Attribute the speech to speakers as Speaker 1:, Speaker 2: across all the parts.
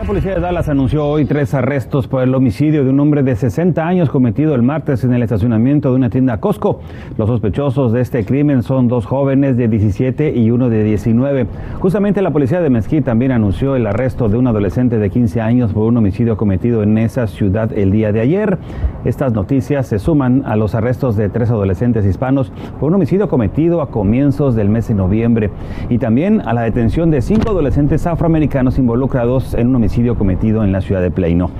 Speaker 1: La policía de Dallas anunció hoy tres arrestos por el homicidio de un hombre de 60 años cometido el martes en el estacionamiento de una tienda Costco. Los sospechosos de este crimen son dos jóvenes de 17 y uno de 19. Justamente la policía de Mesquite también anunció el arresto de un adolescente de 15 años por un homicidio cometido en esa ciudad el día de ayer. Estas noticias se suman a los arrestos de tres adolescentes hispanos por un homicidio cometido a comienzos del mes de noviembre y también a la detención de cinco adolescentes afroamericanos involucrados en un homicidio cometido en la ciudad de Pleino.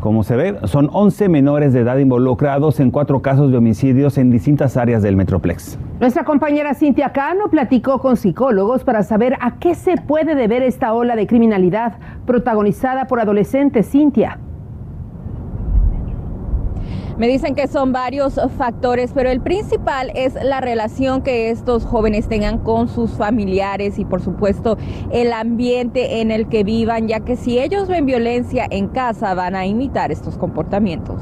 Speaker 1: Como se ve, son 11 menores de edad involucrados en cuatro casos de homicidios en distintas áreas del Metroplex.
Speaker 2: Nuestra compañera Cintia Cano platicó con psicólogos para saber a qué se puede deber esta ola de criminalidad protagonizada por adolescentes. Cintia.
Speaker 3: Me dicen que son varios factores, pero el principal es la relación que estos jóvenes tengan con sus familiares y por supuesto el ambiente en el que vivan, ya que si ellos ven violencia en casa van a imitar estos comportamientos.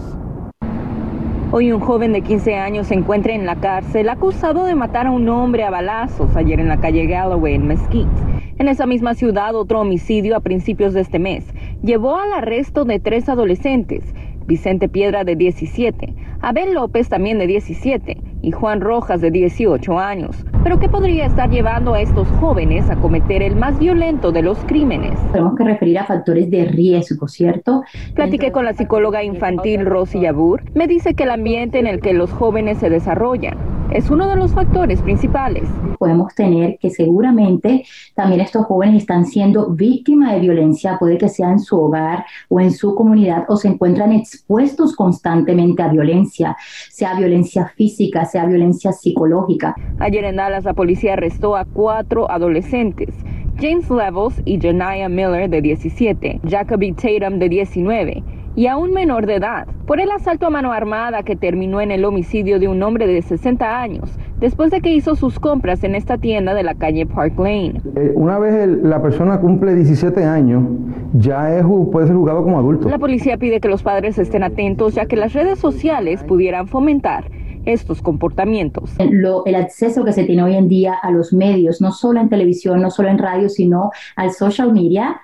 Speaker 3: Hoy un joven de 15 años se encuentra en la cárcel acusado de matar a un hombre a balazos ayer en la calle Galloway en Mesquite. En esa misma ciudad, otro homicidio a principios de este mes llevó al arresto de tres adolescentes. Vicente Piedra de 17, Abel López también de 17 y Juan Rojas de 18 años. Pero ¿qué podría estar llevando a estos jóvenes a cometer el más violento de los crímenes?
Speaker 4: Tenemos que referir a factores de riesgo, ¿cierto?
Speaker 3: Platiqué con la psicóloga infantil Rosy Yabur. Me dice que el ambiente en el que los jóvenes se desarrollan es uno de los factores principales.
Speaker 4: Podemos tener que seguramente también estos jóvenes están siendo víctimas de violencia, puede que sea en su hogar o en su comunidad o se encuentran expuestos constantemente a violencia, sea violencia física, sea violencia psicológica.
Speaker 3: Ayer en Dallas la policía arrestó a cuatro adolescentes. James Levels y Janaya Miller de 17, Jacoby Tatum de 19 y a un menor de edad por el asalto a mano armada que terminó en el homicidio de un hombre de 60 años después de que hizo sus compras en esta tienda de la calle Park Lane.
Speaker 5: Eh, una vez la persona cumple 17 años, ya es, puede ser juzgado como adulto.
Speaker 3: La policía pide que los padres estén atentos ya que las redes sociales pudieran fomentar estos comportamientos.
Speaker 4: el acceso que se tiene hoy en día a los medios, no solo en televisión, no solo en radio, sino al social media,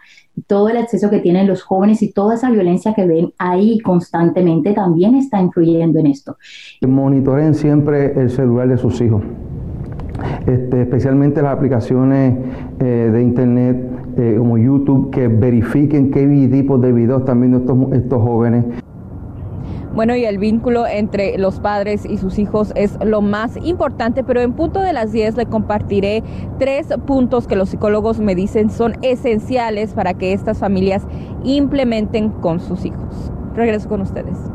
Speaker 4: todo el acceso que tienen los jóvenes y toda esa violencia que ven ahí constantemente también está influyendo en esto.
Speaker 5: Monitoren siempre el celular de sus hijos. Este, especialmente las aplicaciones eh, de internet eh, como YouTube que verifiquen qué tipos de videos están viendo estos, estos jóvenes.
Speaker 3: Bueno, y el vínculo entre los padres y sus hijos es lo más importante, pero en punto de las 10 le compartiré tres puntos que los psicólogos me dicen son esenciales para que estas familias implementen con sus hijos. Regreso con ustedes.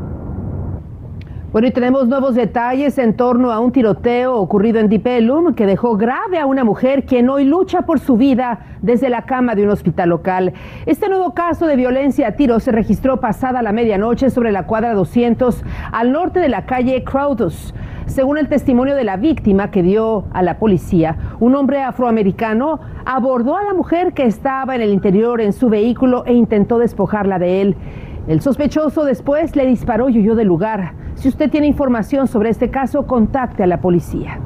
Speaker 2: Bueno, y tenemos nuevos detalles en torno a un tiroteo ocurrido en Dipelum que dejó grave a una mujer quien hoy lucha por su vida desde la cama de un hospital local. Este nuevo caso de violencia a tiros se registró pasada la medianoche sobre la cuadra 200 al norte de la calle Crowdus. Según el testimonio de la víctima que dio a la policía, un hombre afroamericano abordó a la mujer que estaba en el interior en su vehículo e intentó despojarla de él. El sospechoso después le disparó y huyó del lugar. Si usted tiene información sobre este caso, contacte a la policía.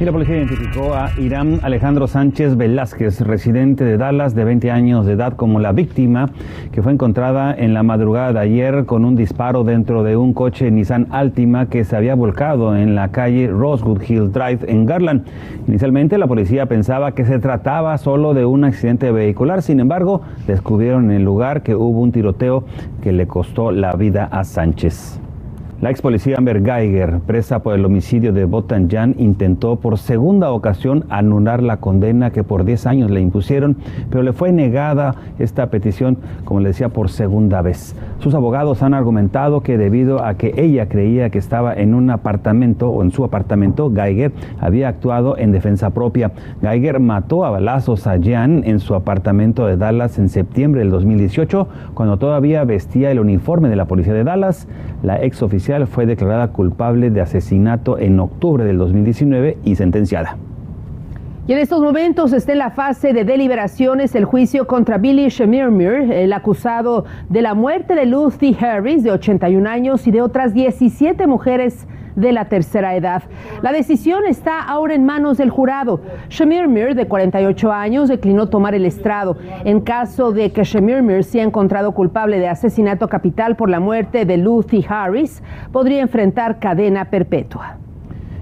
Speaker 1: Y la policía identificó a Irán Alejandro Sánchez Velázquez, residente de Dallas de 20 años de edad, como la víctima que fue encontrada en la madrugada de ayer con un disparo dentro de un coche Nissan Altima que se había volcado en la calle Rosewood Hill Drive en Garland. Inicialmente la policía pensaba que se trataba solo de un accidente vehicular, sin embargo descubrieron en el lugar que hubo un tiroteo que le costó la vida a Sánchez. La ex policía Amber Geiger, presa por el homicidio de Botan Jan, intentó por segunda ocasión anular la condena que por 10 años le impusieron, pero le fue negada esta petición, como le decía, por segunda vez. Sus abogados han argumentado que debido a que ella creía que estaba en un apartamento o en su apartamento, Geiger había actuado en defensa propia. Geiger mató a balazos a Jan en su apartamento de Dallas en septiembre del 2018, cuando todavía vestía el uniforme de la policía de Dallas. La ex oficial fue declarada culpable de asesinato en octubre del 2019 y sentenciada.
Speaker 2: Y en estos momentos está en la fase de deliberaciones el juicio contra Billy Shemirmir, el acusado de la muerte de Lucy Harris, de 81 años, y de otras 17 mujeres de la tercera edad. La decisión está ahora en manos del jurado. Shemirmir, de 48 años, declinó tomar el estrado. En caso de que Shemirmir sea encontrado culpable de asesinato capital por la muerte de Lucy Harris, podría enfrentar cadena perpetua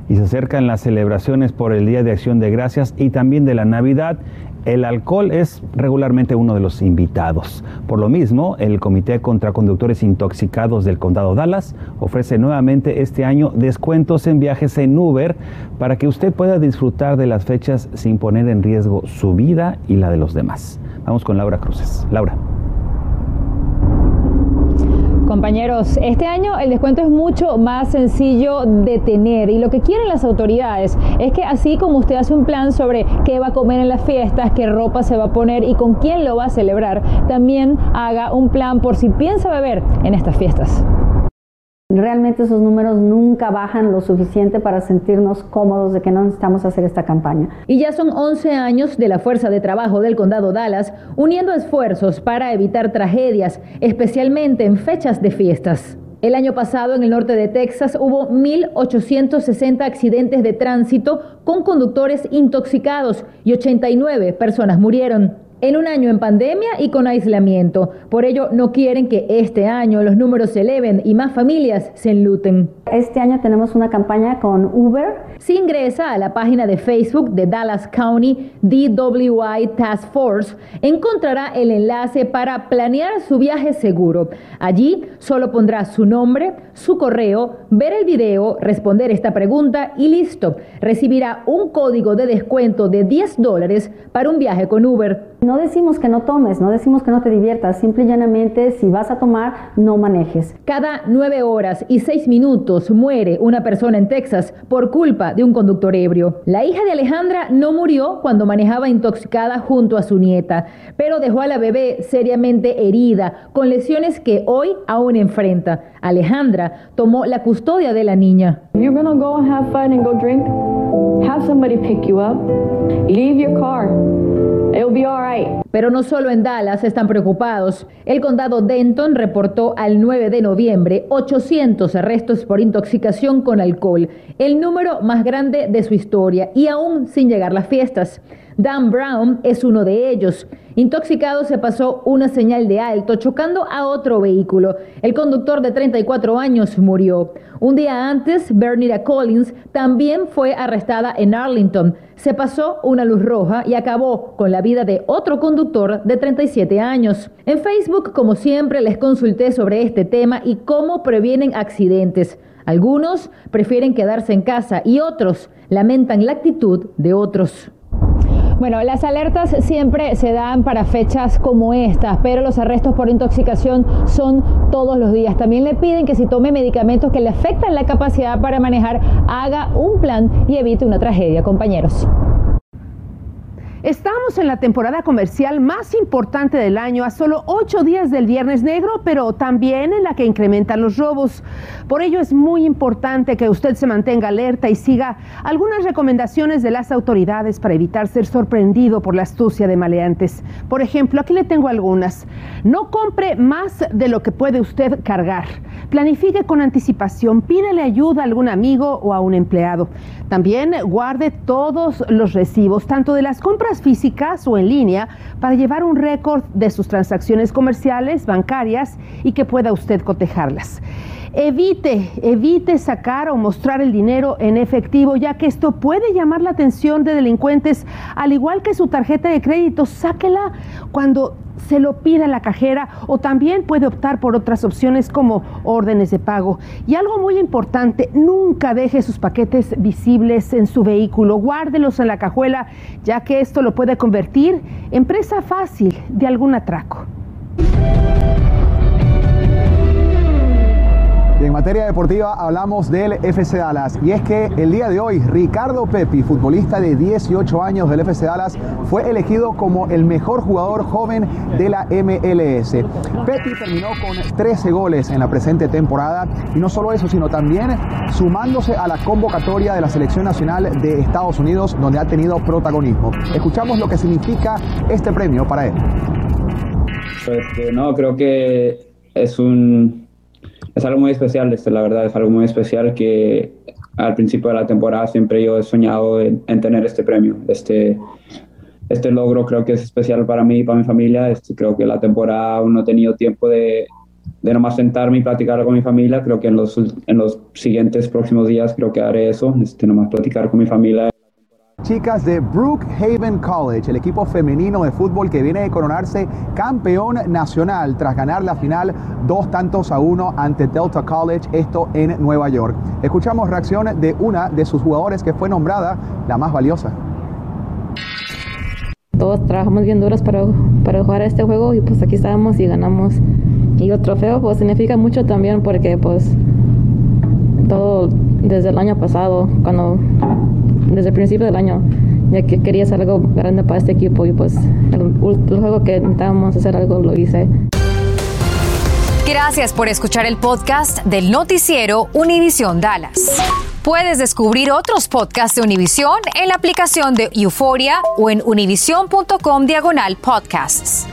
Speaker 1: y se acercan las celebraciones por el Día de Acción de Gracias y también de la Navidad. El alcohol es regularmente uno de los invitados. Por lo mismo, el Comité contra Conductores Intoxicados del Condado Dallas ofrece nuevamente este año descuentos en viajes en Uber para que usted pueda disfrutar de las fechas sin poner en riesgo su vida y la de los demás. Vamos con Laura Cruces. Laura.
Speaker 6: Compañeros, este año el descuento es mucho más sencillo de tener y lo que quieren las autoridades es que así como usted hace un plan sobre qué va a comer en las fiestas, qué ropa se va a poner y con quién lo va a celebrar, también haga un plan por si piensa beber en estas fiestas.
Speaker 7: Realmente esos números nunca bajan lo suficiente para sentirnos cómodos de que no necesitamos hacer esta campaña.
Speaker 6: Y ya son 11 años de la Fuerza de Trabajo del Condado Dallas uniendo esfuerzos para evitar tragedias, especialmente en fechas de fiestas. El año pasado en el norte de Texas hubo 1.860 accidentes de tránsito con conductores intoxicados y 89 personas murieron en un año en pandemia y con aislamiento. Por ello, no quieren que este año los números se eleven y más familias se enluten.
Speaker 7: Este año tenemos una campaña con Uber.
Speaker 6: Si ingresa a la página de Facebook de Dallas County DWI Task Force, encontrará el enlace para planear su viaje seguro. Allí solo pondrá su nombre, su correo, ver el video, responder esta pregunta y listo. Recibirá un código de descuento de 10 dólares para un viaje con Uber.
Speaker 7: No decimos que no tomes, no decimos que no te diviertas, simple y llanamente si vas a tomar, no manejes.
Speaker 6: Cada nueve horas y seis minutos muere una persona en Texas por culpa de un conductor ebrio. La hija de Alejandra no murió cuando manejaba intoxicada junto a su nieta, pero dejó a la bebé seriamente herida, con lesiones que hoy aún enfrenta. Alejandra tomó la custodia de la niña.
Speaker 8: You're gonna go and have fun and go drink. Have somebody pick you up. Leave your car.
Speaker 6: Pero no solo en Dallas están preocupados. El condado Denton reportó al 9 de noviembre 800 arrestos por intoxicación con alcohol, el número más grande de su historia y aún sin llegar las fiestas. Dan Brown es uno de ellos. Intoxicado se pasó una señal de alto chocando a otro vehículo. El conductor de 34 años murió. Un día antes, Bernita Collins también fue arrestada en Arlington. Se pasó una luz roja y acabó con la vida de otro conductor de 37 años. En Facebook, como siempre, les consulté sobre este tema y cómo previenen accidentes. Algunos prefieren quedarse en casa y otros lamentan la actitud de otros.
Speaker 9: Bueno, las alertas siempre se dan para fechas como estas, pero los arrestos por intoxicación son todos los días. También le piden que si tome medicamentos que le afectan la capacidad para manejar, haga un plan y evite una tragedia, compañeros.
Speaker 2: Estamos en la temporada comercial más importante del año, a solo ocho días del Viernes Negro, pero también en la que incrementan los robos. Por ello es muy importante que usted se mantenga alerta y siga algunas recomendaciones de las autoridades para evitar ser sorprendido por la astucia de maleantes. Por ejemplo, aquí le tengo algunas. No compre más de lo que puede usted cargar. Planifique con anticipación, pídele ayuda a algún amigo o a un empleado. También guarde todos los recibos, tanto de las compras físicas o en línea, para llevar un récord de sus transacciones comerciales, bancarias y que pueda usted cotejarlas. Evite, evite sacar o mostrar el dinero en efectivo, ya que esto puede llamar la atención de delincuentes, al igual que su tarjeta de crédito. Sáquela cuando se lo pida la cajera o también puede optar por otras opciones como órdenes de pago. Y algo muy importante, nunca deje sus paquetes visibles en su vehículo, guárdelos en la cajuela, ya que esto lo puede convertir en presa fácil de algún atraco.
Speaker 10: Materia deportiva hablamos del FC Dallas y es que el día de hoy Ricardo Pepi, futbolista de 18 años del FC Dallas, fue elegido como el mejor jugador joven de la MLS. Pepi terminó con 13 goles en la presente temporada y no solo eso, sino también sumándose a la convocatoria de la selección nacional de Estados Unidos donde ha tenido protagonismo. Escuchamos lo que significa este premio para él.
Speaker 11: Pues no, creo que es un es algo muy especial, este, la verdad, es algo muy especial que al principio de la temporada siempre yo he soñado en, tener este premio. Este, este logro creo que es especial para mí y para mi familia. Este, creo que la temporada aún no he tenido tiempo de, de nomás sentarme y platicar con mi familia. Creo que en los, en los siguientes próximos días creo que haré eso, este, nomás platicar con mi familia
Speaker 10: chicas de Brookhaven College, el equipo femenino de fútbol que viene de coronarse campeón nacional tras ganar la final dos tantos a uno ante Delta College, esto en Nueva York. Escuchamos reacción de una de sus jugadores que fue nombrada la más valiosa.
Speaker 12: Todos trabajamos bien duros para, para jugar este juego y pues aquí estábamos y ganamos. Y el trofeo pues significa mucho también porque pues todo desde el año pasado, cuando desde el principio del año, ya que quería hacer algo grande para este equipo y pues el, juego que necesitábamos hacer algo lo hice.
Speaker 13: Gracias por escuchar el podcast del noticiero Univisión Dallas. Puedes descubrir otros podcasts de Univisión en la aplicación de Euforia o en univision.com diagonal podcasts.